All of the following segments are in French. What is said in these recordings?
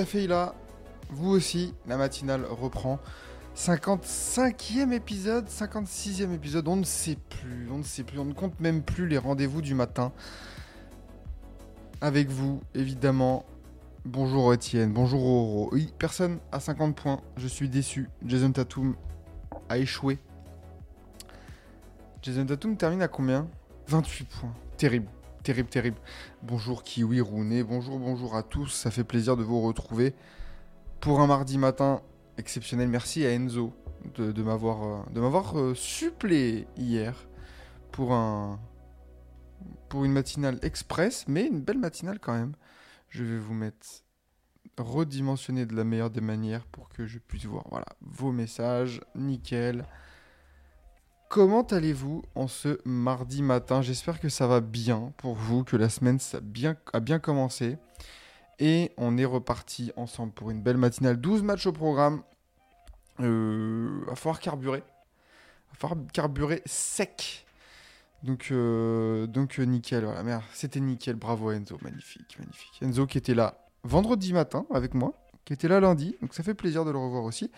Café là. Vous aussi, la matinale reprend. 55e épisode, 56e épisode, on ne sait plus, on ne sait plus, on ne compte même plus les rendez-vous du matin. Avec vous, évidemment. Bonjour Étienne, bonjour Oro. Oui, personne à 50 points, je suis déçu. Jason Tatum a échoué. Jason Tatum termine à combien? 28 points. Terrible. Terrible, terrible. Bonjour Kiwi, Rooney, bonjour, bonjour à tous. Ça fait plaisir de vous retrouver pour un mardi matin exceptionnel. Merci à Enzo de, m'avoir euh, euh, suppléé hier pour un pour une matinale express, mais une belle matinale quand même. Je vais vous mettre redimensionné de la meilleure des manières pour que je puisse voir vos messages, nickel. Comment allez-vous en ce mardi matin? J'espère que ça va bien pour vous, que la semaine a bien, commencé. Et on est reparti ensemble pour une belle matinale. 12 matchs au programme. Euh, va falloir carburer. Va falloir carburer sec. Donc, euh, donc euh, nickel. Voilà, c'était nickel. Bravo Enzo. Magnifique, magnifique. Enzo qui était là vendredi matin avec moi. Était là lundi. Donc ça fait plaisir de le revoir aussi.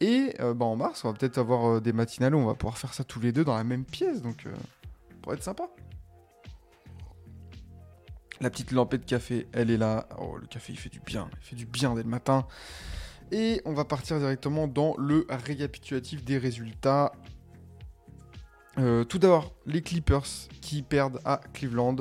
Et euh, bah, en mars, on va peut-être avoir euh, des matinales où on va pouvoir faire ça tous les deux dans la même pièce. Donc, euh, ça pourrait être sympa. La petite lampée de café, elle est là. Oh, le café, il fait du bien. Il fait du bien dès le matin. Et on va partir directement dans le récapitulatif des résultats. Euh, tout d'abord, les Clippers qui perdent à Cleveland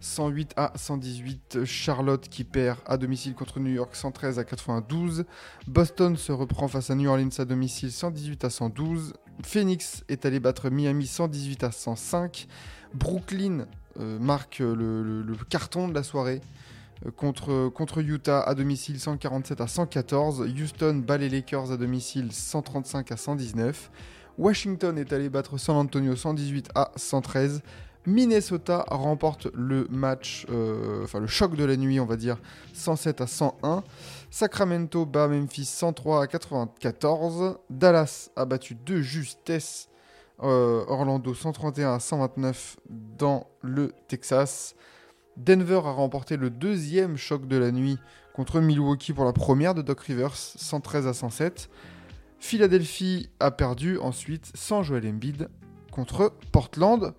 108 à 118. Charlotte qui perd à domicile contre New York 113 à 92. Boston se reprend face à New Orleans à domicile 118 à 112. Phoenix est allé battre Miami 118 à 105. Brooklyn euh, marque le, carton de la soirée euh, contre, contre Utah à domicile 147 à 114. Houston bat les Lakers à domicile 135 à 119. Washington est allé battre San Antonio 118 à 113. Minnesota remporte le match, euh, enfin le choc de la nuit, on va dire, 107 à 101. Sacramento bat Memphis 103 à 94. Dallas a battu de justesse euh, Orlando 131 à 129 dans le Texas. Denver a remporté le deuxième choc de la nuit contre Milwaukee pour la première de Doc Rivers, 113 à 107. Philadelphie a perdu ensuite sans Joel Embiid contre Portland.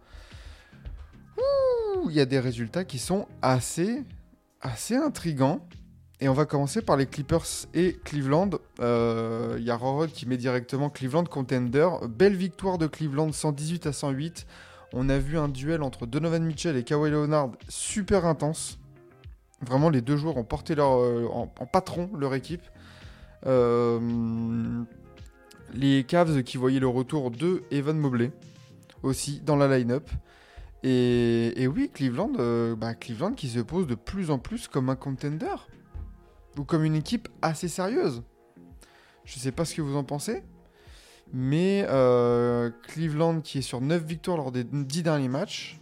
Il y a des résultats qui sont assez, assez intrigants. Et on va commencer par les Clippers et Cleveland. Euh, Il y a Rorod qui met directement Cleveland contender. Belle victoire de Cleveland 118 à 108. On a vu un duel entre Donovan Mitchell et Kawhi Leonard super intense. Vraiment, les deux joueurs ont porté leur, euh, en, en patron leur équipe. Euh, les Cavs qui voyaient le retour de Evan Mobley aussi dans la line-up. Et, oui, Cleveland, euh, bah, Cleveland qui se pose de plus en plus comme un contender ou comme une équipe assez sérieuse. Je sais pas ce que vous en pensez, mais euh, Cleveland qui est sur 9 victoires lors des 10 derniers matchs,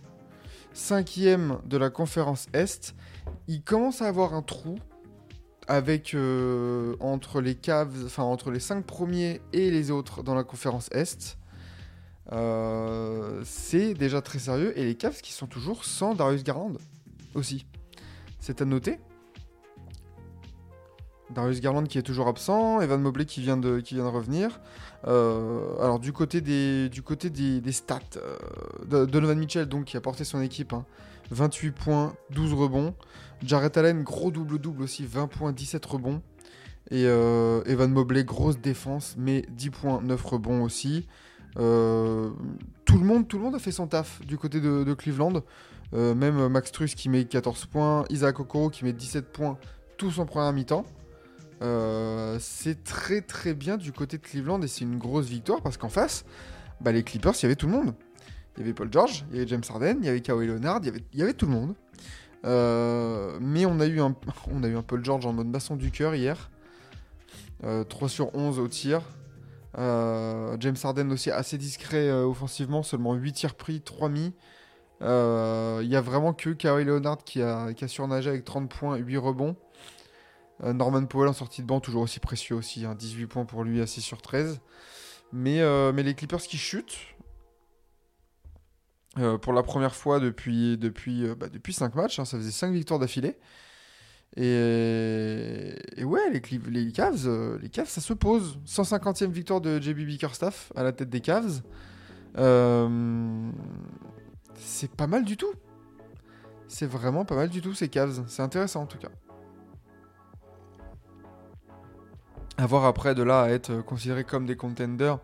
cinquième de la conférence Est, il commence à avoir un trou avec euh, entre les Cavs, enfin entre les 5 premiers et les autres dans la conférence Est. Euh, c'est déjà très sérieux et les Cavs qui sont toujours sans Darius Garland aussi. C'est à noter. Darius Garland qui est toujours absent, Evan Mobley qui vient de, qui vient de revenir. Euh, alors du côté des, du côté des, stats, Donovan Mitchell donc qui a porté son équipe, hein, 28 points, 12 rebonds. Jarrett Allen, gros double-double aussi, 20 points, 17 rebonds. Et euh, Evan Mobley, grosse défense, mais 10 points, 9 rebonds aussi. Euh, tout, le monde, tout a fait son taf du côté de, Cleveland. Euh, même Max Truss qui met 14 points, Isaac Okoro qui met 17 points, tous en première mi-temps. C'est très très bien du côté de Cleveland et c'est une grosse victoire parce qu'en face, bah, les Clippers, il y avait tout le monde. Il y avait Paul George, il y avait James Harden, il y avait Kawhi Leonard, il y avait tout le monde. Euh, mais on a, eu un, on a George en mode basson du cœur hier. Euh, 3 sur 11 au tir. Euh, James Harden aussi assez discret euh, offensivement, seulement 8 tirs pris, 3 mis. Euh, Il y a vraiment que Kawhi Leonard qui a, surnagé avec 30 points, 8 rebonds. Euh, Norman Powell en sortie de banc, toujours aussi précieux aussi, hein, 18 points pour lui à 6 sur 13. Mais, euh, mais les Clippers qui chutent, euh, pour la première fois depuis, depuis, euh, bah, depuis 5 matchs, hein, ça faisait 5 victoires d'affilée. Et, ouais, les, Cavs, euh, les Cavs, ça se pose. 150e victoire de JB Bickerstaff à la tête des Cavs. C'est pas mal du tout. C'est vraiment pas mal du tout ces Cavs. C'est intéressant en tout cas. À voir après de là à être considéré comme des contenders,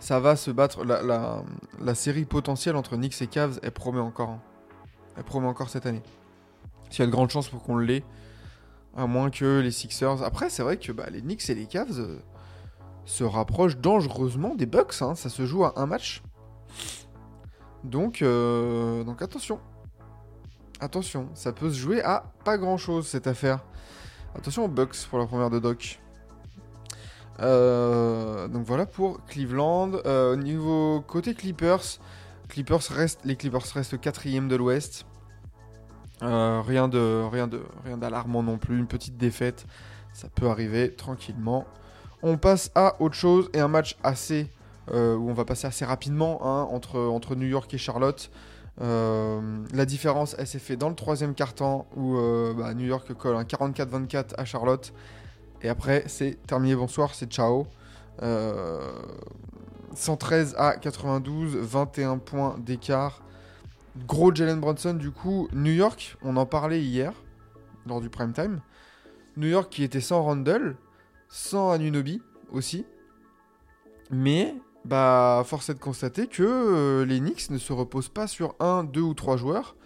ça va se battre. La, série potentielle entre Knicks et Cavs, elle promet encore. hein. Elle promet encore cette année. Il y a de grandes chances pour qu'on l'ait. À moins que les Sixers. Après, c'est vrai que bah, les Knicks et les Cavs euh, se rapprochent dangereusement des Bucks. hein. Ça se joue à un match. Donc, euh, donc attention. Attention, ça peut se jouer à pas grand chose cette affaire. Attention aux Bucks pour la première de Doc. Euh, donc voilà pour Cleveland. Euh, au niveau côté Clippers, Clippers reste, les Clippers restent quatrième de l'Ouest. Euh, rien de rien de rien d'alarmant non plus. Une petite défaite, ça peut arriver tranquillement. On passe à autre chose et un match assez euh, où on va passer assez rapidement hein, entre entre New York et Charlotte. La différence, s'est fait dans le troisième quart-temps où bah, New York colle un 44-24 à Charlotte. Et après, c'est terminé, bonsoir, c'est ciao. Euh, 113 à 92, 21 points d'écart. Gros Jalen Brunson, du coup, New York, on en parlait hier, lors du prime time. New York qui était sans Randall, sans Anunobi aussi. Mais, bah, force est de constater que euh, les Knicks ne se reposent pas sur un, deux ou trois joueurs.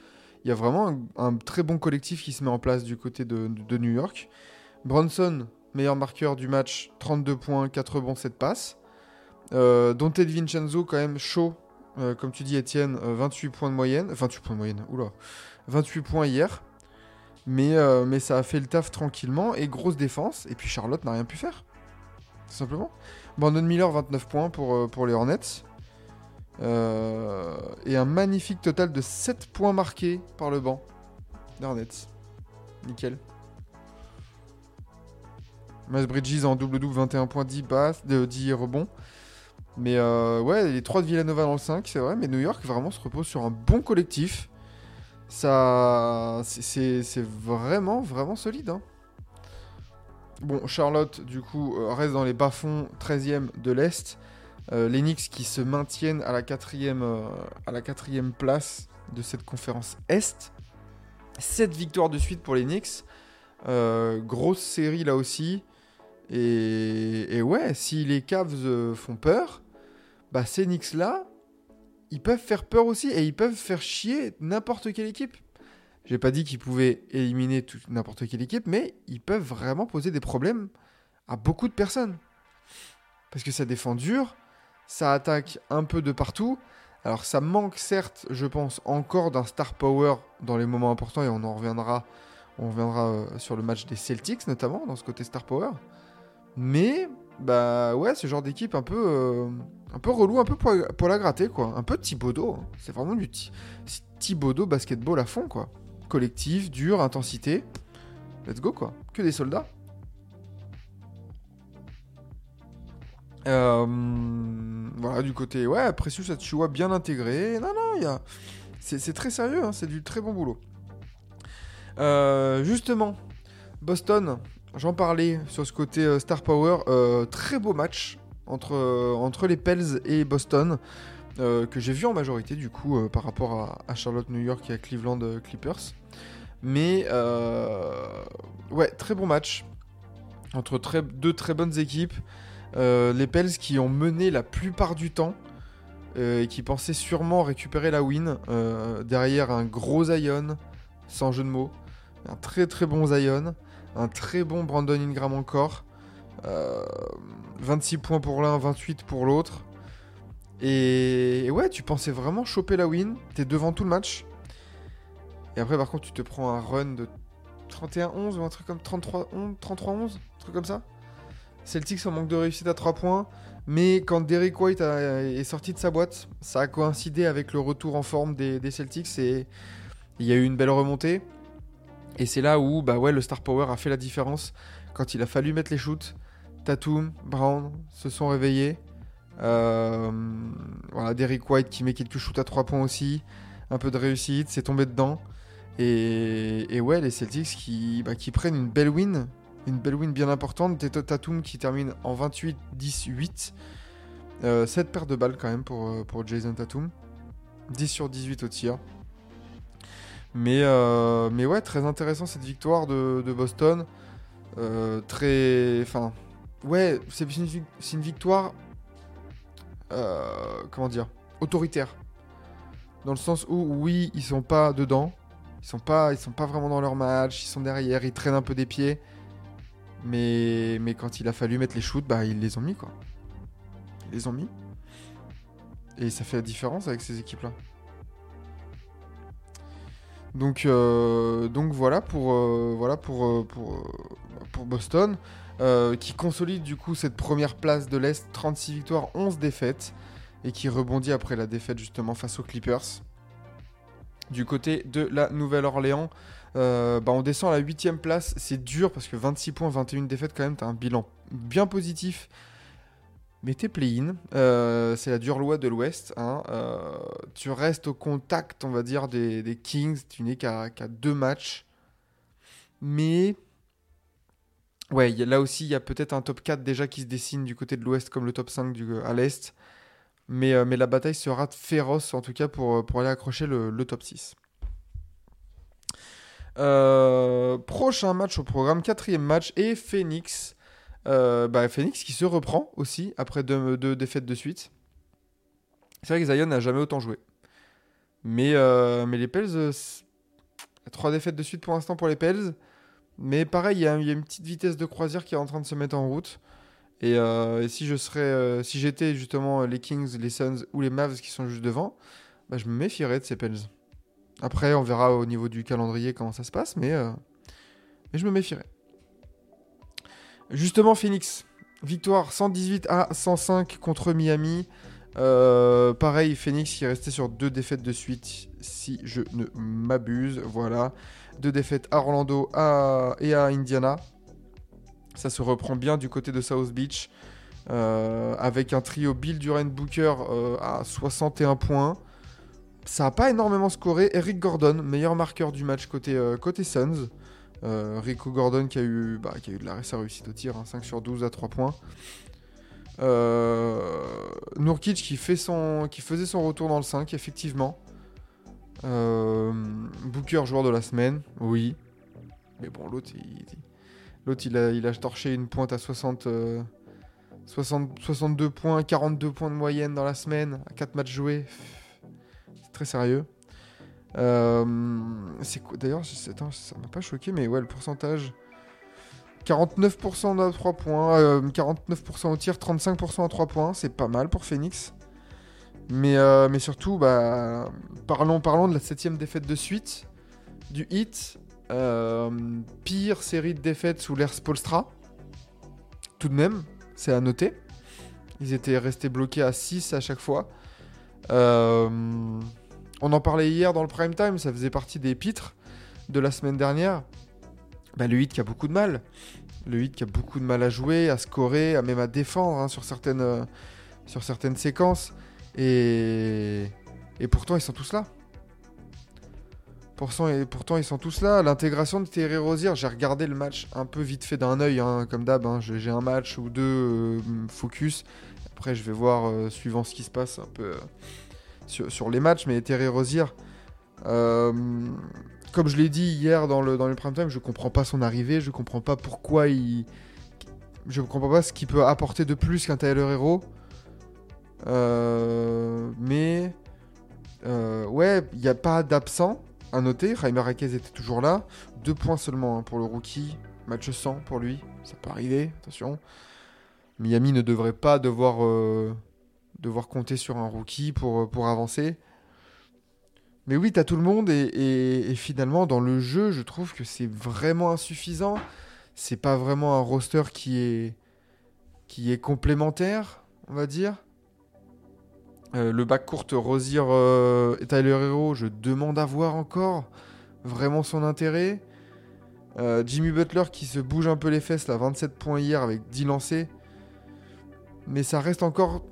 Il y a vraiment un, très bon collectif qui se met en place du côté de, de New York. Bronson, meilleur marqueur du match, 32 points, 4 rebonds, 7 passes. Euh, Dante Vincenzo, quand même chaud, euh, comme tu dis, Étienne, euh, 28 points de moyenne. 28 points de moyenne, oula. 28 points hier. Mais, euh, mais ça a fait le taf tranquillement et grosse défense. Et puis Charlotte n'a rien pu faire. Tout simplement. Brandon Miller, 29 points pour, euh, pour les Hornets. Euh, et un magnifique total de 7 points marqués par le banc des Hornets. Nickel. Miles Bridges en double-double, 21 points, 10 passes, de 10 rebonds. Mais euh, ouais, les 3 de Villanova dans le 5, c'est vrai, mais New York vraiment se repose sur un bon collectif. Ça. c'est- vraiment, vraiment solide. hein. Bon, Charlotte, du coup, euh, reste dans les bas-fonds 13e de l'Est. Euh, les Knicks qui se maintiennent à la quatrième, euh, à la place de cette conférence Est. 7 victoires de suite pour les Knicks. Grosse série là aussi. Et, ouais, si les Cavs euh, font peur, bah ces Knicks là, ils peuvent faire peur aussi et ils peuvent faire chier n'importe quelle équipe. J'ai pas dit qu'ils pouvaient éliminer n'importe quelle équipe, mais ils peuvent vraiment poser des problèmes à beaucoup de personnes. Parce que ça défend dur, ça attaque un peu de partout. Alors ça manque certes, je pense, encore d'un star power dans les moments importants et on en reviendra, on reviendra euh, sur le match des Celtics notamment dans ce côté star power. Mais bah ouais, ce genre d'équipe un peu, euh, un peu relou, un peu pour, la gratter quoi, un peu Thibodeau. hein. C'est vraiment du Thi- Thibodeau basketball à fond quoi. Collectif, dur, intensité. Let's go quoi. Que des soldats. Euh, voilà, du côté, ouais, Precious Achua bien intégré. Non, non, il y a... c'est c'est très sérieux, hein, c'est du très bon boulot. Euh, justement, Boston, j'en parlais sur ce côté euh, Star Power. euh, très beau match entre, euh, entre les Pels et Boston, que j'ai vu en majorité, du coup, par rapport à, Charlotte, New York et à Cleveland Clippers. Mais, ouais, très bon match entre deux très bonnes équipes. Les Pels qui ont mené la plupart du temps et qui pensaient sûrement récupérer la win derrière un gros Zion, sans jeu de mots, un très très bon Zion, un très bon Brandon Ingram encore, Euh, 26 points pour l'un, 28 pour l'autre. Et, ouais, tu pensais vraiment choper la win, t'es devant tout le match. Et après, par contre, tu te prends un run de 31-11 ou un truc comme 33-11, 33-11, un truc comme ça. Celtics en manque de réussite à 3 points. Mais quand Derek White est sorti de sa boîte, ça a coïncidé avec le retour en forme des Celtics et il y a eu une belle remontée. Et c'est là où bah ouais, le Star Power a fait la différence quand il a fallu mettre les shoots. Tatum, Brown se sont réveillés. Euh, voilà, Derek White qui met quelques shoots à 3 points aussi. Un peu de réussite, c'est tombé dedans. Et, ouais, les Celtics qui, bah, qui prennent une belle win. Une belle win bien importante. Tatum qui termine en 28-10-8. 7 paires de balles quand même pour, euh, pour Jason Tatum. 10 sur 18 au tir. Mais, euh, mais ouais, très intéressant cette victoire de, Boston. Euh, très. Enfin. Ouais, c'est une, vic- c'est une victoire. euh, comment dire Autoritaire. Dans le sens où, oui, ils sont pas dedans. Ils sont pas, ils sont pas vraiment dans leur match. Ils sont derrière, ils traînent un peu des pieds. Mais, mais quand il a fallu mettre les shoots, bah, ils les ont mis quoi. Ils les ont mis. Et ça fait la différence avec ces équipes-là. Donc, euh, donc voilà pour, euh, euh, Boston, qui consolide du coup cette première place de l'Est, 36 victoires, 11 défaites, et qui rebondit après la défaite justement face aux Clippers. Du côté de la Nouvelle-Orléans, bah, on descend à la 8 place, c'est dur parce que 26 points, 21 défaites quand même, t'as un bilan bien positif. Mais t'es play-in, euh, c'est la dure loi de l'Ouest. hein, euh, tu restes au contact, on va dire, des, Kings. Tu n'es qu'à deux matchs. Mais. Ouais, là aussi, il y a peut-être un top 4 déjà qui se dessine du côté de l'Ouest comme le top 5 du, à l'Est. Mais, euh, mais la bataille sera féroce, en tout cas, pour, pour aller accrocher le, top 6. Euh, prochain match au programme, quatrième match, et Phoenix. Euh, bah, Phoenix qui se reprend aussi après deux, défaites de suite. C'est vrai que Zion n'a jamais autant joué. Mais, euh, mais les Pels, euh, trois défaites de suite pour l'instant pour les Pels. Mais pareil, il y, a une petite vitesse de croisière qui est en train de se mettre en route. Et, si je serais, si j'étais justement les Kings, les Suns ou les Mavs qui sont juste devant, bah, je me méfierais de ces Pels. Après, on verra au niveau du calendrier comment ça se passe, mais, mais je me méfierais. Justement, Phoenix, victoire 118 à 105 contre Miami. Euh, pareil, Phoenix qui est resté sur deux défaites de suite, si je ne m'abuse. Voilà, deux défaites à Orlando et à Indiana. Ça se reprend bien du côté de South Beach. euh, avec un trio Bill Durant Booker euh, à 61 points. Ça n'a pas énormément scoré. Eric Gordon, meilleur marqueur du match côté Suns. Euh, Rico Gordon qui a eu, bah, de la réussite au tir, hein, 5 sur 12 à 3 points. Euh, Nurkic qui, fait son, qui faisait son retour dans le 5, effectivement. Euh, Booker, joueur de la semaine, oui. Mais bon, l'autre, il, l'autre, il, a, torché une pointe à 60, euh, 60 62 points, 42 points de moyenne dans la semaine, à 4 matchs joués. C'est très sérieux. Euh, c'est quoi D'ailleurs, ça m'a pas choqué, mais ouais, le pourcentage. 49% à 3 points, euh, 49% au tir, 35% à 3 points, c'est pas mal pour Phoenix. Mais, euh, mais surtout, bah, parlons, parlons de la septième défaite de suite du Heat. Euh, pire série de défaites sous l'ère Spolstra. Tout de même, c'est à noter. Ils étaient restés bloqués à 6 à chaque fois. Euh, on en parlait hier dans le prime time, ça faisait partie des pitres de la semaine dernière. Bah, le 8 qui a beaucoup de mal. Le 8 qui a beaucoup de mal à jouer, à scorer, à même à défendre hein, sur, certaines, euh, sur certaines séquences. Et, pourtant, ils sont tous là. Pourtant, ils sont tous là. L'intégration de Terry Rozier, j'ai regardé le match un peu vite fait d'un œil, hein, comme d'hab. hein. J'ai un match ou deux euh, focus. Après, je vais voir, euh, suivant ce qui se passe, un peu sur, les matchs. Mais Terry Rozier, euh, comme je l'ai dit hier dans le, dans le prime time, je comprends pas son arrivée. Je comprends pas pourquoi il. Je comprends pas ce qu'il peut apporter de plus qu'un Tyler Hero. Euh, mais. euh, ouais, il n'y a pas d'absent à noter. Jaime Raquez était toujours là. Deux points seulement hein, pour le rookie. Match 100 pour lui. Ça peut arriver, attention. Miami ne devrait pas devoir, devoir compter sur un rookie pour, pour avancer. Mais oui, t'as tout le monde et, finalement dans le jeu, je trouve que c'est vraiment insuffisant. C'est pas vraiment un roster qui est qui est complémentaire, on va dire. Euh, le bac court Rosier euh, et Tyler Hero, je demande à voir encore vraiment son intérêt. Euh, Jimmy Butler qui se bouge un peu les fesses, là, 27 points hier avec 10 lancés. Mais ça reste encore.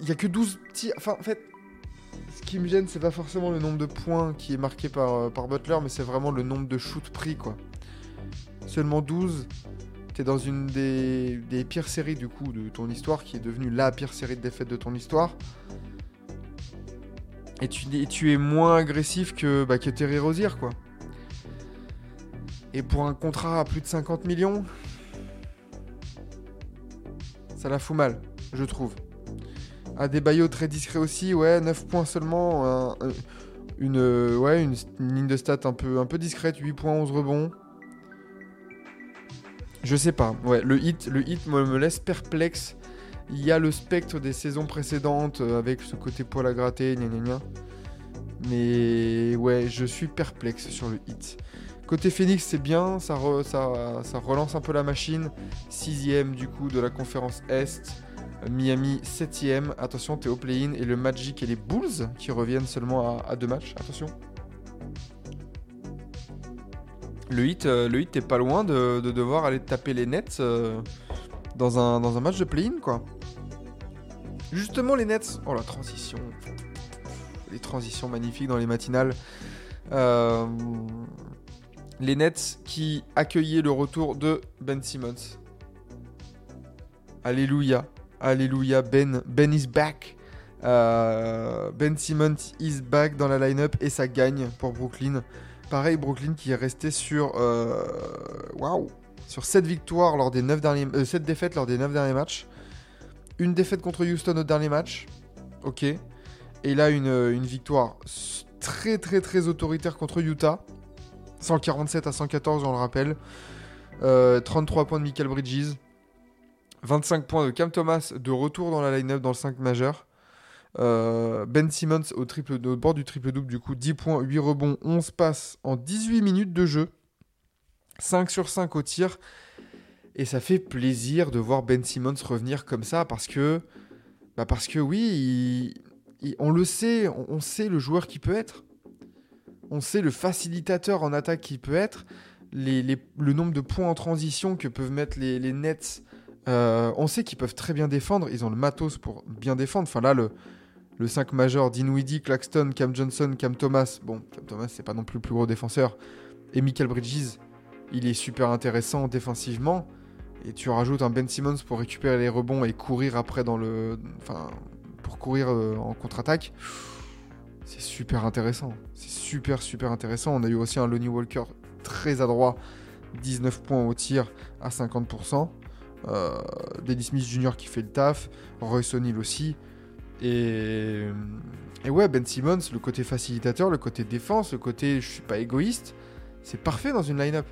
Il y a que 12 petits. Enfin, en fait, ce qui me gêne, c'est pas forcément le nombre de points qui est marqué par, euh, Butler, mais c'est vraiment le nombre de shoots pris, quoi. Seulement 12. T'es dans une des, pires séries, du coup, de ton histoire, qui est devenue la pire série de défaites de ton histoire. Et tu, et tu es moins agressif que, bah, que Terry Rozier, quoi. Et pour un contrat à plus de 50 millions, ça la fout mal, je trouve. Adebayo très discret aussi, ouais, 9 points seulement. un- un- une, euh, ouais, une, ligne de stats un peu, un peu discrète, 8 points, 11 rebonds. Je sais pas, ouais, le hit, le hit me, me laisse perplexe. Il y a le spectre des saisons précédentes euh, avec ce côté poil à gratter, gna gna gna. Mais ouais, je suis perplexe sur le hit. Côté Phoenix, c'est bien, ça, ça, ça relance un peu la machine. Sixième du coup de la conférence Est. Miami 7ème. Attention, t'es au play-in. Et le Magic et les Bulls qui reviennent seulement à, deux matchs. Attention. Le hit, euh, le hit t'es pas loin de, de devoir aller taper les Nets euh, dans, un, dans un match de play-in, quoi. Justement, les Nets. Oh la transition. Les transitions magnifiques dans les matinales. Euh, les Nets qui accueillaient le retour de Ben Simmons. Alléluia. Alléluia. Ben, ben is back. Euh, ben Simmons is back dans la line-up et ça gagne pour Brooklyn. Pareil, Brooklyn qui est resté sur. euh, Waouh! Sur 7 victoires lors des 9 derniers. euh, 7 défaites lors des 9 derniers matchs. Une défaite contre Houston au dernier match. Ok. Et là, une, victoire très très très autoritaire contre Utah. 147 à 114, on le rappelle. Euh, 33 points de Michael Bridges. 25 points de Cam Thomas de retour dans la line-up dans le 5 majeur. Euh, ben Simmons au, triple, au bord du triple-double, du coup 10 points, 8 rebonds, 11 passes en 18 minutes de jeu. 5 sur 5 au tir. Et ça fait plaisir de voir Ben Simmons revenir comme ça parce que, bah parce que oui, on le sait, on, sait le joueur qui peut être. On sait le facilitateur en attaque qui peut être. Le nombre de points en transition que peuvent mettre les Nets. Euh, on sait qu'ils peuvent très bien défendre. Ils ont le matos pour bien défendre. Enfin là, le, le 5 majeur, Dinwiddie, Claxton, Cam Johnson, Cam Thomas. Bon, Cam Thomas, c'est pas non plus le plus gros défenseur. Et Michael Bridges, il est super intéressant défensivement. Et tu rajoutes un Ben Simmons pour récupérer les rebonds et courir après dans le. Enfin, pour courir euh, en contre-attaque. C'est super intéressant. C'est super, super intéressant. On a eu aussi un Lonnie Walker très adroit. 19 points au tir à 50%. Euh, Dennis Smith Jr. qui fait le taf. Royce O'Neal aussi. Et, et ouais, Ben Simmons, le côté facilitateur, le côté défense, le côté je suis pas égoïste, c'est parfait dans une line-up.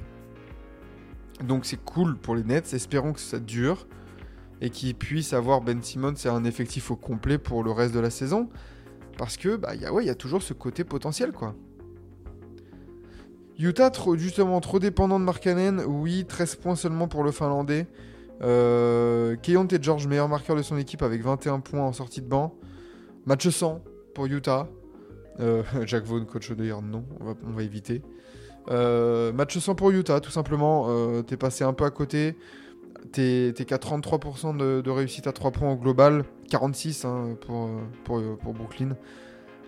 Donc c'est cool pour les Nets, espérons que ça dure et qu'ils puissent avoir Ben Simmons et un effectif au complet pour le reste de la saison. Parce que bah y a, ouais, y a toujours ce côté potentiel quoi. Utah trop, justement trop dépendant de Markkanen, oui, 13 points seulement pour le Finlandais. Euh, Keontae George, meilleur marqueur de son équipe avec 21 points en sortie de banc. Match 100 pour Utah. Euh, Jack Vaughn, coach dire non, on va, éviter. Euh, match 100 pour Utah, tout simplement. Euh, T'es passé un peu à côté. T'es t'es qu'à 33% de, réussite à 3 points au global. 46 hein, pour, pour, Brooklyn.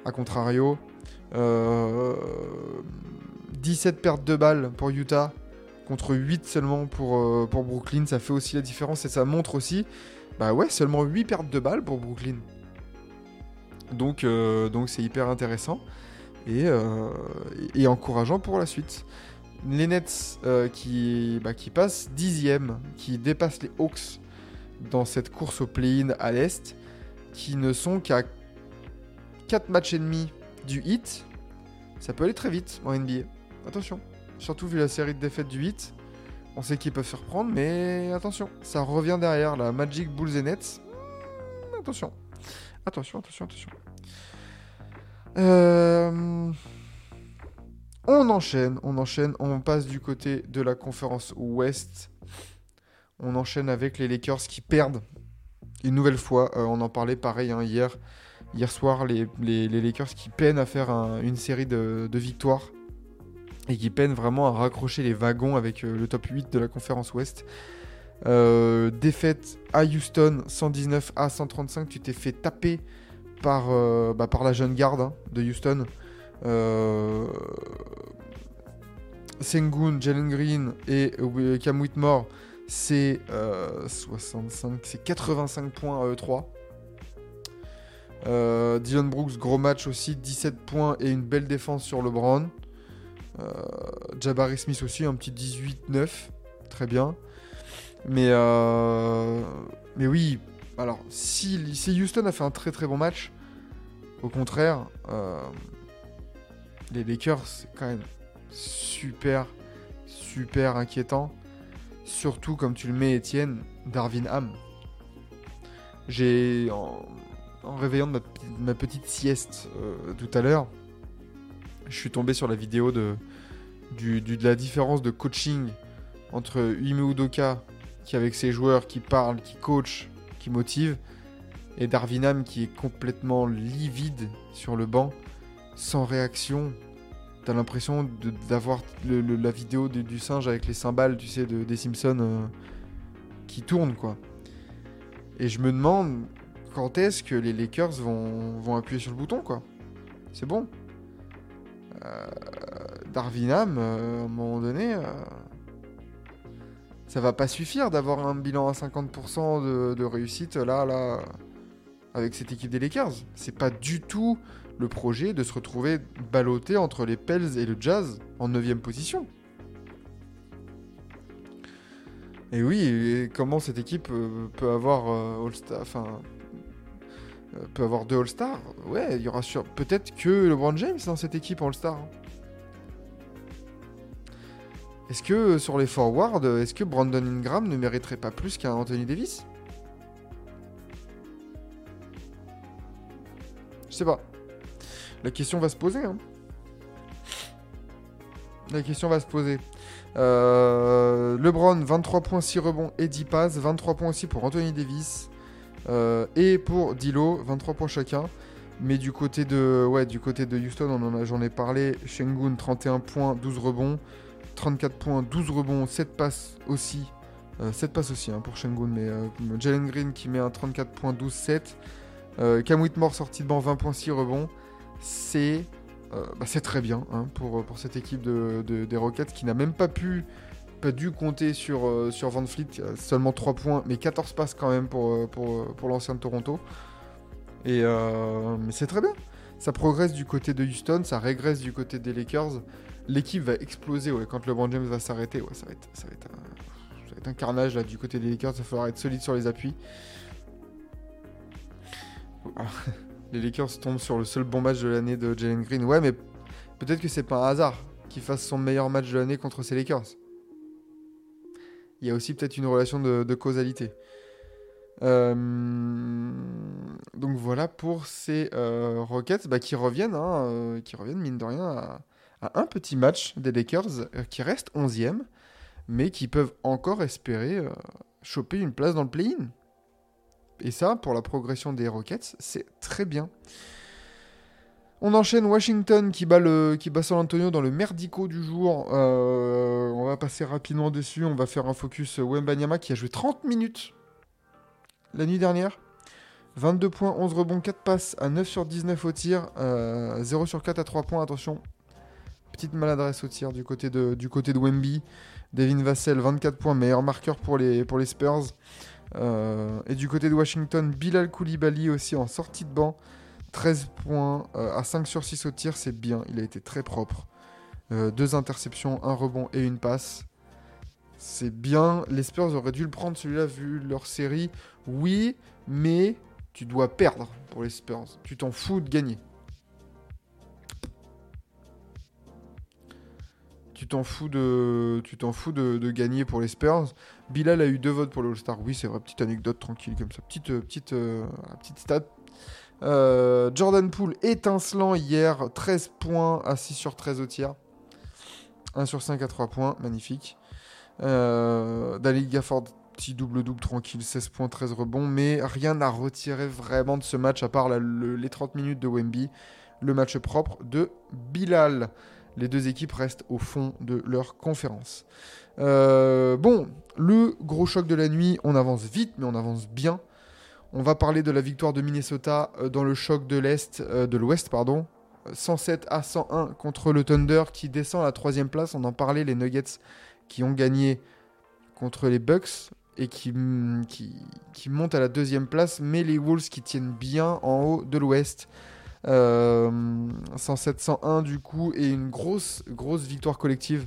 A contrario. Euh, 17 pertes de balles pour Utah contre 8 seulement pour, euh, pour Brooklyn. Ça fait aussi la différence et ça montre aussi, bah ouais, seulement 8 pertes de balles pour Brooklyn. Donc euh, donc c'est hyper intéressant et, euh, et, encourageant pour la suite. Les Nets qui, bah, qui passent dixième, qui dépassent les Hawks dans cette course au play-in à l'Est, qui ne sont qu'à 4 matchs et demi du hit. Ça peut aller très vite en NBA. Attention. Surtout vu la série de défaites du 8. On sait qu'ils peuvent se reprendre, mais attention. Ça revient derrière la Magic Bulls et Nets. Hmm, attention. Attention, attention, attention. Euh, On enchaîne, on enchaîne, on passe du côté de la conférence Ouest. On enchaîne avec les Lakers qui perdent une nouvelle fois. Euh, on en parlait pareil hein, hier. Hier soir, les, Lakers qui peinent à faire un- une série de victoires et qui peinent vraiment à raccrocher les wagons avec euh, le top 8 de la conférence Ouest. Euh, défaite à Houston, 119 à 135. Tu t'es fait taper par, euh, bah, par la jeune garde hein, de Houston. Sengun, Jalen Green et Cam Whitmore, c'est euh, 65, c'est 85 points à eux 3. Euh, Dylan Brooks, gros match aussi, 17 points et une belle défense sur LeBron. Euh, Jabari Smith aussi, un petit 18-9, très bien. Mais, euh, mais oui, alors si, si Houston a fait un très très bon match, au contraire, euh, les Lakers, c'est quand même super, super inquiétant. Surtout comme tu le mets, Étienne, Darvin Ham. J'ai, en, réveillant ma, petite sieste tout à l'heure, je suis tombé sur la vidéo de, du, de la différence de coaching entre Ime Udoka, qui avec ses joueurs, qui parle, qui coach, qui motive, et Darvin Ham qui est complètement livide sur le banc, sans réaction. T'as l'impression d'avoir la vidéo du, singe avec les cymbales, tu sais, de, des Simpsons euh, qui tourne, quoi. Et je me demande quand est-ce que les Lakers vont, vont appuyer sur le bouton, quoi? C'est bon. Euh, Darvin Ham, euh, à un moment donné, euh, ça va pas suffire d'avoir un bilan à 50% de, réussite là, là, avec cette équipe des Lakers. C'est pas du tout le projet de se retrouver ballotté entre les Pels et le Jazz en 9 position. Et oui, comment cette équipe peut avoir All-Star, peut avoir deux All-Stars Ouais, il y aura sur peut-être que LeBron James dans cette équipe All-Star. Est-ce que euh, sur les forwards, euh, est-ce que Brandon Ingram ne mériterait pas plus qu'un Anthony Davis? Je sais pas. La question va se poser. hein. La question va se poser. Euh, LeBron, 23 points, 6 rebonds et 10 passes. 23 points aussi pour Anthony Davis. Euh, et pour Dilo, 23 points chacun. Mais du côté de, ouais, du côté de Houston, on en a- j'en ai parlé. Shengun, 31 points, 12 rebonds. 34 points, 12 rebonds, 7 passes aussi. Euh, 7 passes aussi hein, pour Shengun. Mais euh, Jalen Green qui met un 34 points, 12, 7. Euh, Cam Whitmore sorti de banc, 20 points, 6 rebonds. C'est euh, bah, très bien hein, pour, pour cette équipe de- des Rockets qui n'a même pas pu pas dû compter sur, euh, sur Van Fleet, a seulement 3 points, mais 14 passes quand même pour, euh, pour, euh, pour l'ancien de Toronto. Et euh, mais c'est très bien. Ça progresse du côté de Houston, ça régresse du côté des Lakers. L'équipe va exploser ouais, quand LeBron James va s'arrêter. Ouais, ça, va être, ça, va être un, ça va être un carnage là, du côté des Lakers. Il va falloir être solide sur les appuis. Les Lakers tombent sur le seul bon match de l'année de Jalen Green. Ouais, mais peut-être que c'est pas un hasard qu'il fasse son meilleur match de l'année contre ces Lakers. Il y a aussi peut-être une relation de, causalité. Euh, donc voilà pour ces euh, Rockets bah, qui reviennent, hein, euh, qui reviennent mine de rien à, à un petit match des Lakers qui reste 11e, mais qui peuvent encore espérer choper une place dans le play-in. Et ça, pour la progression des Rockets, c'est très bien. On enchaîne Washington qui bat, le, qui bat San Antonio dans le merdico du jour. Euh, on va passer rapidement dessus. On va faire un focus Wembanyama qui a joué 30 minutes la nuit dernière. 22 points, 11 rebonds, 4 passes à 9 sur 19 au tir. euh, 0 sur 4 à 3 points. Attention, petite maladresse au tir du côté de, Wemby. Devin Vassell, 24 points, meilleur marqueur pour les, Spurs. Euh, et du côté de Washington, Bilal Koulibaly aussi en sortie de banc. 13 points euh, à 5 sur 6 au tir, c'est bien. Il a été très propre. Euh, deux interceptions, un rebond et une passe. C'est bien. Les Spurs auraient dû le prendre celui-là vu leur série. Oui, mais tu dois perdre pour les Spurs. Tu t'en fous de gagner. Tu t'en fous de, tu t'en fous de, gagner pour les Spurs. Bilal a eu deux votes pour le All-Star. Oui, c'est vrai. Petite anecdote tranquille comme ça. Petite, euh, petite, euh, petite stat. Euh, Jordan Poole étincelant hier, 13 points à 6 sur 13 au tiers. 1 sur 5 à 3 points, magnifique. Euh, Gafford, petit double-double tranquille, 16 points, 13 rebonds, mais rien à retirer vraiment de ce match à part les 30 minutes de Wemby, le match propre de Bilal. Les deux équipes restent au fond de leur conférence. Euh, bon, le gros choc de la nuit, on avance vite, mais on avance bien. On va parler de la victoire de Minnesota euh, dans le choc de l'Est, euh, de l'Ouest, pardon. 107 à 101 contre le Thunder qui descend à la troisième place. On en parlait, les Nuggets qui ont gagné contre les Bucks et qui, mm, qui, qui montent à la deuxième place, mais les Wolves qui tiennent bien en haut de l'Ouest. Euh, 107-101 du coup, et une grosse, grosse victoire collective.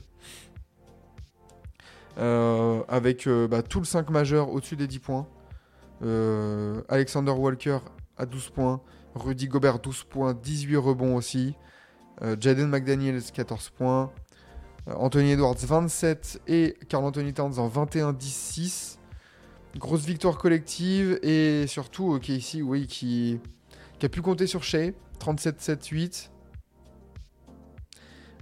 Euh, avec euh, bah, tout le 5 majeur au-dessus des 10 points. Euh, Alexander Walker à 12 points. Rudy Gobert 12 points, 18 rebonds aussi. Euh, Jaden McDaniels 14 points. Euh, Anthony Edwards 27 et Carl Anthony Towns en 21-10-6. Grosse victoire collective et surtout ok ici oui qui, a pu compter sur Shea 37-7-8.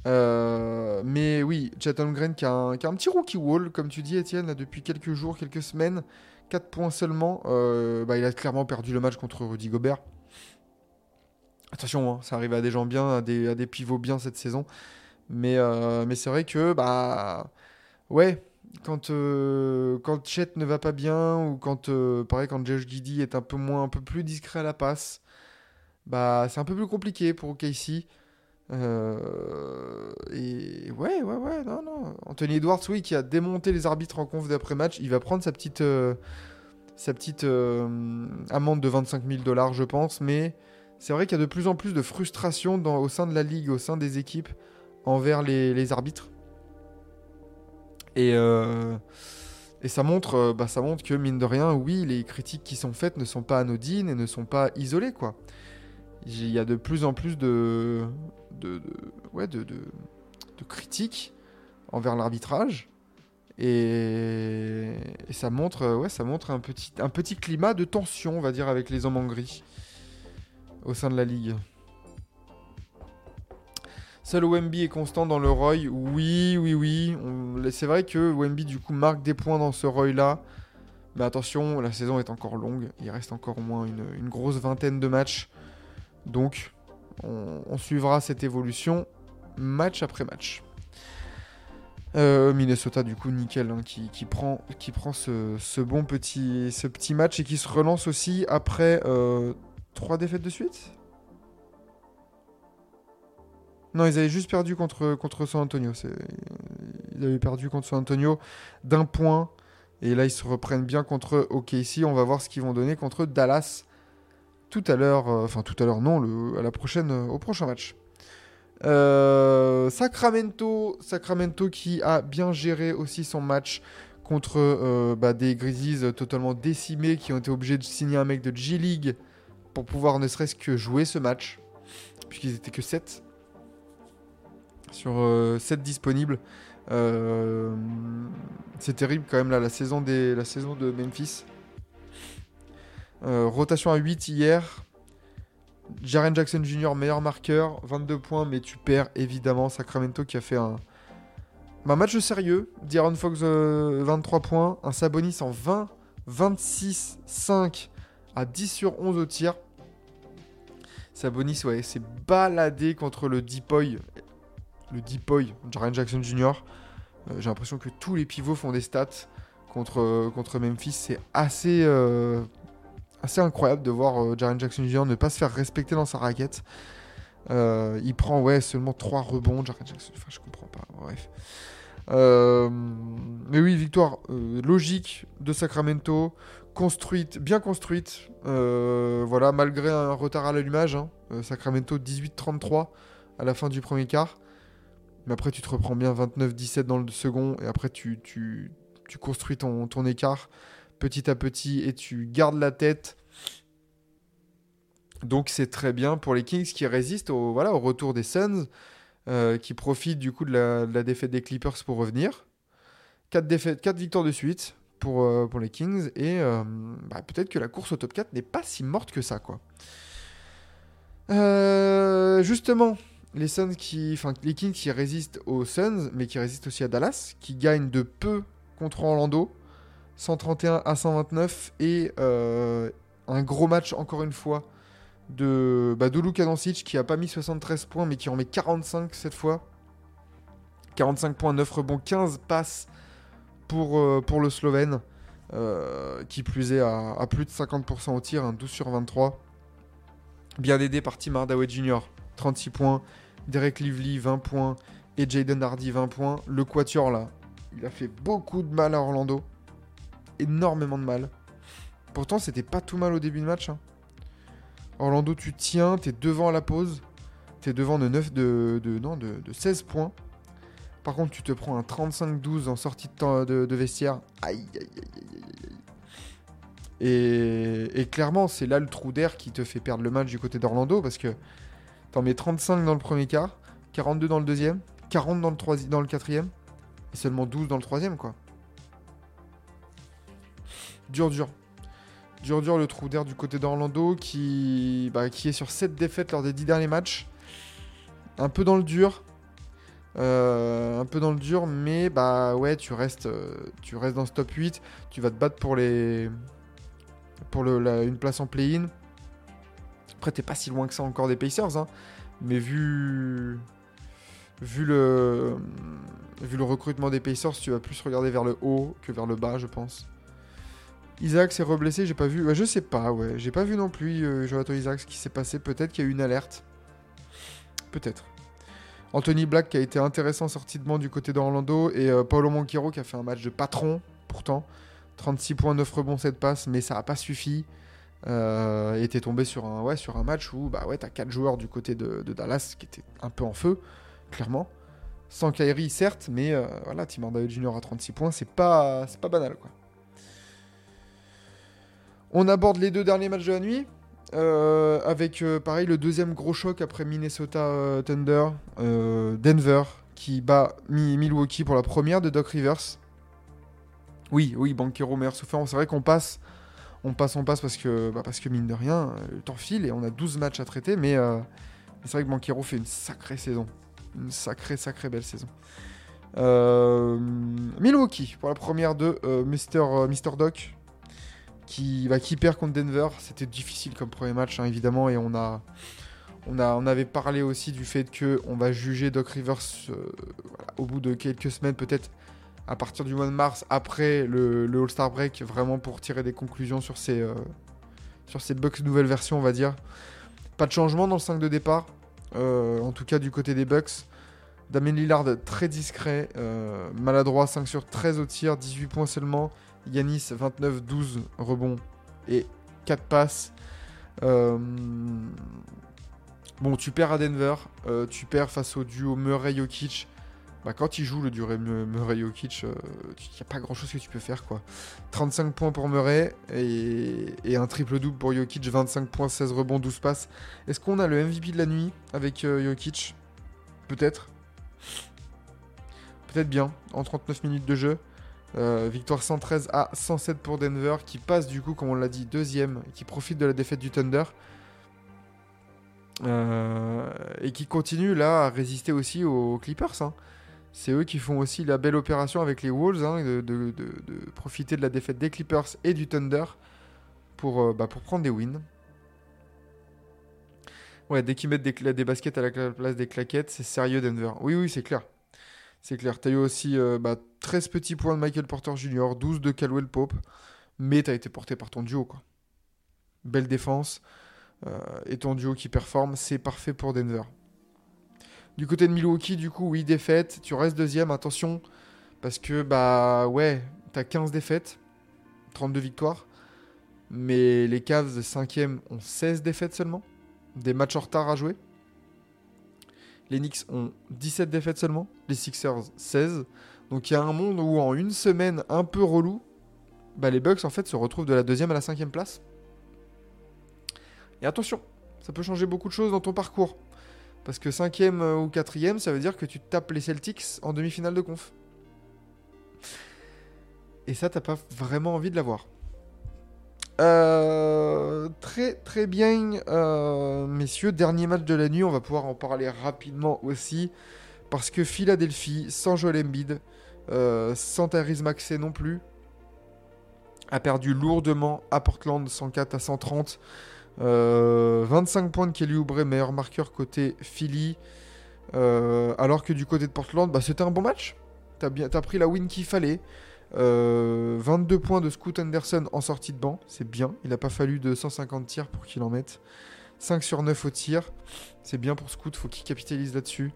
Euh, mais oui, Chatham Green qui a, un, petit rookie wall, comme tu dis, Étienne, depuis quelques jours, quelques semaines. 4 points seulement. Euh, bah, il a clairement perdu le match contre Rudy Gobert. Attention, hein, ça arrive à des gens bien, à des, pivots bien cette saison. Mais, euh, mais c'est vrai que, bah, ouais, quand, euh, quand Chet ne va pas bien, ou quand, pareil, quand Josh Giddy est un peu, moins, un peu plus discret à la passe, bah, c'est un peu plus compliqué pour Casey. Euh, et ouais, ouais, ouais, non, non. Anthony Edwards, oui, qui a démonté les arbitres en conf d'après-match, il va prendre sa petite, euh, sa petite euh, amende de 25 000 dollars, je pense. Mais c'est vrai qu'il y a de plus en plus de frustration au sein de la ligue, au sein des équipes, envers les, arbitres. Et, ça, montre, bah, ça montre que, mine de rien, oui, les critiques qui sont faites ne sont pas anodines et ne sont pas isolées, quoi. Il y a de plus en plus de, de, ouais, de, de, critiques envers l'arbitrage. Et, ça montre, ouais, ça montre un, petit, un petit climat de tension, on va dire, avec les hommes en gris au sein de la ligue. Seul Wemby est constant dans le Roy. Oui, oui, oui. C'est vrai que Wemby, du coup, marque des points dans ce Roy-là. Mais attention, la saison est encore longue. Il reste encore au moins une, une grosse vingtaine de matchs. Donc, on, suivra cette évolution match après match. Euh, Minnesota, du coup, nickel, hein, qui, qui prend, qui prend ce, ce bon petit, ce petit match et qui se relance aussi après euh, trois défaites de suite? Non, ils avaient juste perdu contre, contre San Antonio. Ils avaient perdu contre San Antonio d'un point. Et là, ils se reprennent bien contre OKC. On va voir ce qu'ils vont donner contre Dallas tout à l'heure. euh, Enfin, tout à l'heure, non, euh, au prochain match. Euh, Sacramento, Sacramento qui a bien géré aussi son match contre bah, des Grizzlies totalement décimés qui ont été obligés de signer un mec de G-League pour pouvoir ne serait-ce que jouer ce match, puisqu'ils étaient que 7 sur euh, 7 disponibles. C'est terrible quand même là, la saison de Memphis. Euh, rotation à 8 hier. Jaren Jackson Jr., meilleur marqueur, 22 points, mais tu perds évidemment Sacramento qui a fait un, match sérieux. D'Aaron Fox, euh, 23 points. Un Sabonis en 20, 26, 5 à 10 sur 11 au tir. Sabonis, ouais, s'est baladé contre le Deepoy. Le Deepoy, Jaren Jackson Jr. Euh, J'ai l'impression que tous les pivots font des stats contre, euh, Memphis. C'est assez, euh, assez incroyable de voir euh, Jaren Jackson Jr. ne pas se faire respecter dans sa raquette. Euh, il prend ouais, seulement 3 rebonds. Jaren Jackson, enfin, je comprends pas. Bref. Euh, mais oui, victoire logique de Sacramento, construite, bien construite. Voilà, malgré un retard à l'allumage. hein. Sacramento 18-33 à la fin du premier quart. Mais après, tu te reprends bien 29-17 dans le second. Et après, tu, tu, tu construis ton, ton écart petit à petit et tu gardes la tête. Donc, c'est très bien pour les Kings qui résistent au, voilà, au retour des Suns, euh, qui profitent du coup de la, défaite des Clippers pour revenir. 4, défaites, 4 victoires de suite pour, euh, les Kings. Et euh, bah, peut-être que la course au top 4 n'est pas si morte que ça, quoi. Justement, les Suns qui, les Kings qui résistent aux Suns, mais qui résistent aussi à Dallas, qui gagnent de peu contre Orlando, 131 à 129 et euh, un gros match encore une fois de, bah, de qui a pas mis 73 points mais qui en met 45 cette fois. 45 points, 9 rebonds, 15 passes pour, euh, pour le Slovène, euh, qui plus est à, à plus de 50% au tir, un 12 sur 23. Bien aidé par Tim Hardaway Jr., 36 points, Derek Lively 20 points et Jaden Hardy 20 points. Le quatuor là, il a fait beaucoup de mal à Orlando. Énormément de mal. Pourtant, c'était pas tout mal au début de match. hein. Orlando, tu tiens, t'es devant à la pause. T'es devant de, 9, de, de- non, de, de 16 points. Par contre, tu te prends un 35-12 en sortie de, temps- de- vestiaire. Aïe, aïe, aïe, aïe, aïe. Et, clairement, c'est là le trou d'air qui te fait perdre le match du côté d'Orlando parce que t'en mets 35 dans le premier quart, 42 dans le deuxième, 40 dans le, dans le quatrième et seulement 12 dans le troisième, quoi. Dur, dur. Dur, dur le trou d'air du côté d'Orlando qui, bah, est sur 7 défaites lors des 10 derniers matchs. Un peu dans le dur. Euh, un peu dans le dur, mais bah ouais, tu restes, euh, tu restes dans ce top 8. Tu vas te battre pour les, pour une place en play-in. Après, t'es pas si loin que ça encore des Pacers, hein. mais vu, vu le, vu le recrutement des Pacers, tu vas plus regarder vers le haut que vers le bas, je pense. Isaac s'est reblessé, j'ai pas vu. Ouais, je sais pas, ouais. J'ai pas vu non plus euh, Jonathan Isaac ce qui s'est passé. Peut-être qu'il y a eu une alerte. Peut-être. Anthony Black qui a été intéressant sorti de banc du côté d'Orlando et euh, Paolo Monquero qui a fait un match de patron pourtant. 36 points, 9 rebonds, 7 passes, mais ça n'a pas suffi. Euh, et t'es tombé sur un, match où bah ouais, t'as 4 joueurs du côté de, de Dallas qui étaient un peu en feu, clairement. Sans Kyrie, certes, mais euh, voilà, Tim Hardaway Jr. à 36 points, c'est pas, c'est pas banal. quoi. On aborde les deux derniers matchs de la nuit. euh, avec euh, pareil le deuxième gros choc après Minnesota euh, Thunder, Denver qui bat Mi- Milwaukee pour la première de Doc Rivers. Oui, oui, Banquero meilleur souffrant. C'est vrai qu'on passe, on passe, on passe parce que, bah, parce mine de rien, le temps file et on a 12 matchs à traiter, mais c'est vrai que Banquero fait une sacrée saison, une sacrée, sacrée belle saison. Milwaukee pour la première de euh, Mr. Doc qui, bah, qui perd contre Denver. C'était difficile comme premier match, hein, évidemment, et on a, on a, on avait parlé aussi du fait que on va juger Doc Rivers euh, au bout de quelques semaines, peut-être à partir du mois de mars, après le, All-Star Break, vraiment pour tirer des conclusions sur ces, euh, sur ces Bucks nouvelle version, on va dire. Pas de changement dans le 5 de départ, euh, en tout cas du côté des Bucks. Damien Lillard très discret, maladroit, 5 sur 13 au tir, 18 points seulement. Yanis 29, 12 rebonds et 4 passes. Euh, Bon, tu perds à Denver, euh, tu perds face au duo Murray-Jokic. Bah, quand il joue le duo Mu- Murray-Jokic, il n'y a pas grand chose que tu peux faire. quoi. 35 points pour Murray et, et un triple-double pour Jokic, 25 points, 16 rebonds, 12 passes. Est-ce qu'on a le MVP de la nuit avec euh, Jokic? Peut-être. Peut-être bien, en 39 minutes de jeu. Euh, victoire 113 à 107 pour Denver, qui passe du coup, comme on l'a dit, deuxième, qui profite de la défaite du Thunder. Euh, et qui continue là à résister aussi aux Clippers. hein. C'est eux qui font aussi la belle opération avec les Wolves, hein, de, profiter de la défaite des Clippers et du Thunder pour, euh, bah, prendre des wins. Ouais, dès qu'ils mettent des, baskets à la place des claquettes, c'est sérieux Denver. Oui, oui, c'est clair. C'est clair. T'as eu aussi euh, bah, 13 petits points de Michael Porter Jr., 12 de Caldwell Pope, mais t'as été porté par ton duo. Quoi. Belle défense euh, et ton duo qui performe, c'est parfait pour Denver. Du côté de Milwaukee, du coup, oui, défaite. Tu restes deuxième, attention. Parce que, bah, ouais, t'as 15 défaites, 32 victoires. Mais les Cavs, 5e, ont 16 défaites seulement. Des matchs en retard à jouer. Les Knicks ont 17 défaites seulement. Les Sixers, 16. Donc il y a un monde où, en une semaine un peu relou, bah, les Bucks, en fait, se retrouvent de la deuxième à la cinquième place. Et attention, ça peut changer beaucoup de choses dans ton parcours. Parce que 5ème ou 4ème, ça veut dire que tu tapes les Celtics en demi-finale de conf. Et ça, t'as pas vraiment envie de l'avoir. Euh, très très bien, euh, messieurs. Dernier match de la nuit, on va pouvoir en parler rapidement aussi. Parce que Philadelphie, sans Joel Embiid, euh, sans Tyrese Maxey non plus, a perdu lourdement à Portland 104 à 130. Euh, 25 points de Kelly Oubre, meilleur marqueur côté Philly. Alors que du côté de Portland, bah, c'était un bon match. T'as bien, t'as pris la win qu'il fallait. Euh, 22 points de Scoot Anderson en sortie de banc, c'est bien. Il n'a pas fallu de 150 tirs pour qu'il en mette. 5 sur 9 au tir, c'est bien pour Scoot, faut qu'il capitalise là-dessus.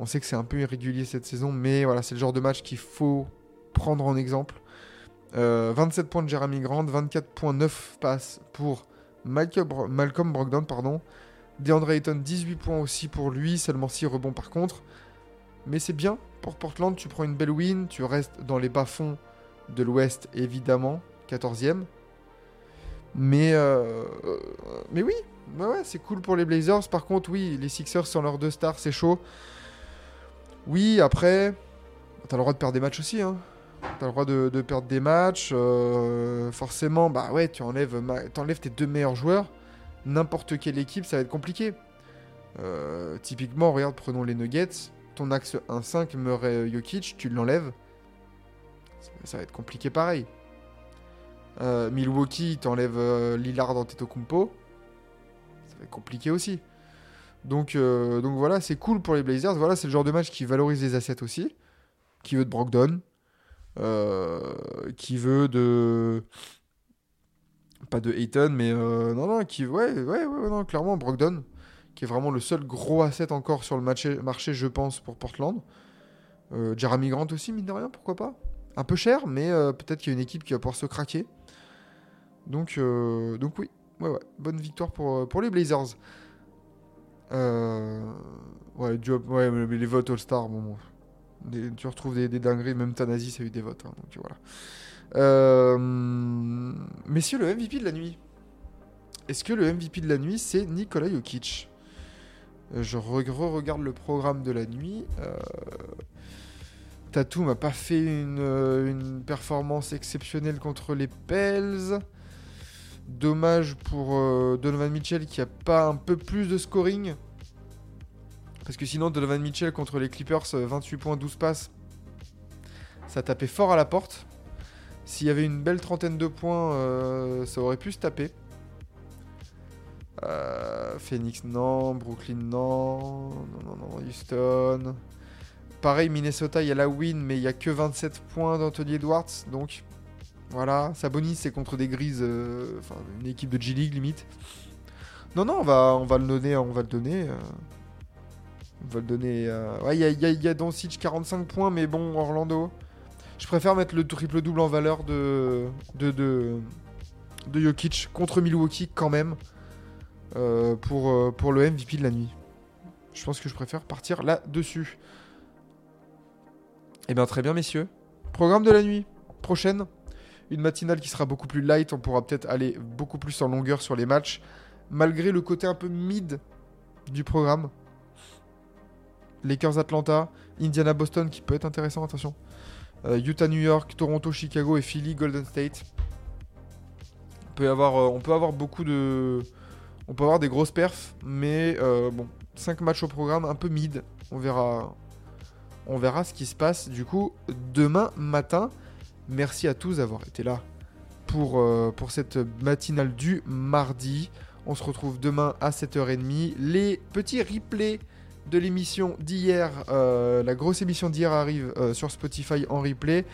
On sait que c'est un peu irrégulier cette saison, mais voilà, c'est le genre de match qu'il faut prendre en exemple. Euh, 27 points de Jeremy Grant, 24.9 passes pour Malcolm, Bro- Malcolm Brogdon, pardon. DeAndre Ayton, 18 points aussi pour lui, seulement 6 rebonds par contre. Mais c'est bien pour Portland, tu prends une belle win, tu restes dans les bas-fonds de l'Ouest évidemment, 14e. Mais, euh, euh, mais oui, ouais, ouais, c'est cool pour les Blazers. Par contre, oui, les Sixers sans leurs deux stars, c'est chaud. Oui, après, t'as le droit de perdre des matchs aussi. Hein. T'as le droit de, perdre des matchs. euh, forcément, bah ouais, tu enlèves, tes deux meilleurs joueurs. N'importe quelle équipe, ça va être compliqué. Euh, typiquement, regarde, prenons les Nuggets. Ton axe 1-5, Murray Jokic, tu l'enlèves. Ça, va être compliqué pareil. Euh, Milwaukee, t'enlèves euh, Lillard Antetokounmpo. Ça va être compliqué aussi. Donc, euh, donc voilà, c'est cool pour les Blazers. Voilà, c'est le genre de match qui valorise les assets aussi. Qui veut de Brogdon. euh, qui veut de. Pas de Ayton, mais euh, non, non, qui. Ouais, ouais, ouais, non, clairement, Brogdon. Qui est vraiment le seul gros asset encore sur le marché, marché je pense, pour Portland. Euh, Jeremy Grant aussi, mine de rien, pourquoi pas. Un peu cher, mais euh, peut-être qu'il y a une équipe qui va pouvoir se craquer. Donc, euh, donc oui, ouais, ouais, bonne victoire pour, euh, pour les Blazers. Euh, ouais, job, ouais, mais les votes All-Star, bon, tu retrouves des, dingueries, même Tanasi a eu des votes, hein, donc voilà. Messieurs, le MVP de la nuit. Est-ce que le MVP de la nuit, c'est Nikola Jokic? Je re- re-regarde le programme de la nuit. Euh, Tatum n'a pas fait une, euh, une performance exceptionnelle contre les Pels. Dommage pour euh, Donovan Mitchell qui a pas un peu plus de scoring. Parce que sinon, Donovan Mitchell contre les Clippers, euh, 28 points, 12 passes. Ça tapait fort à la porte. S'il y avait une belle trentaine de points, euh, ça aurait pu se taper. Euh, Phoenix, non. Brooklyn, non. Houston. Pareil, Minnesota, il y a la win, mais il y a que 27 points d'Anthony Edwards. Donc, voilà. Sabonis, c'est contre des grises. euh, une équipe de G-League, limite. Non, non, on va, on va le donner. On va le donner. euh, on va le donner. Ouais, il y a, y Doncic 45 points, mais bon, Orlando. Je préfère mettre le triple-double en valeur de, de, de, de Jokic contre Milwaukee quand même euh, pour, euh, pour le MVP de la nuit. Je pense que je préfère partir là-dessus. Eh bien, très bien, messieurs. Programme de la nuit prochaine. Une matinale qui sera beaucoup plus light. On pourra peut-être aller beaucoup plus en longueur sur les matchs. Malgré le côté un peu mid du programme. Lakers Atlanta, Indiana Boston qui peut être intéressant, attention. Euh, Utah New York, Toronto Chicago et Philly Golden State. On peut avoir, euh, on peut avoir beaucoup de. On peut avoir des grosses perfs, mais euh, bon, 5 matchs au programme, un peu mid. On verra, on verra ce qui se passe du coup demain matin. Merci à tous d'avoir été là pour, euh, cette matinale du mardi. On se retrouve demain à 7h30. Les petits replays de l'émission d'hier, euh, la grosse émission d'hier arrive sur Spotify en replay.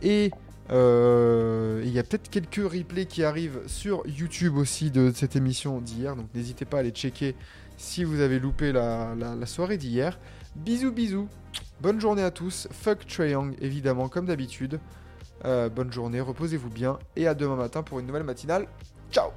Et euh, il y a peut-être quelques replays qui arrivent sur YouTube aussi de cette émission d'hier. Donc n'hésitez pas à aller checker si vous avez loupé la, soirée d'hier. Bisous bisous. Bonne journée à tous. Fuck Young évidemment comme d'habitude. Euh, bonne journée, reposez-vous bien et à demain matin pour une nouvelle matinale. Ciao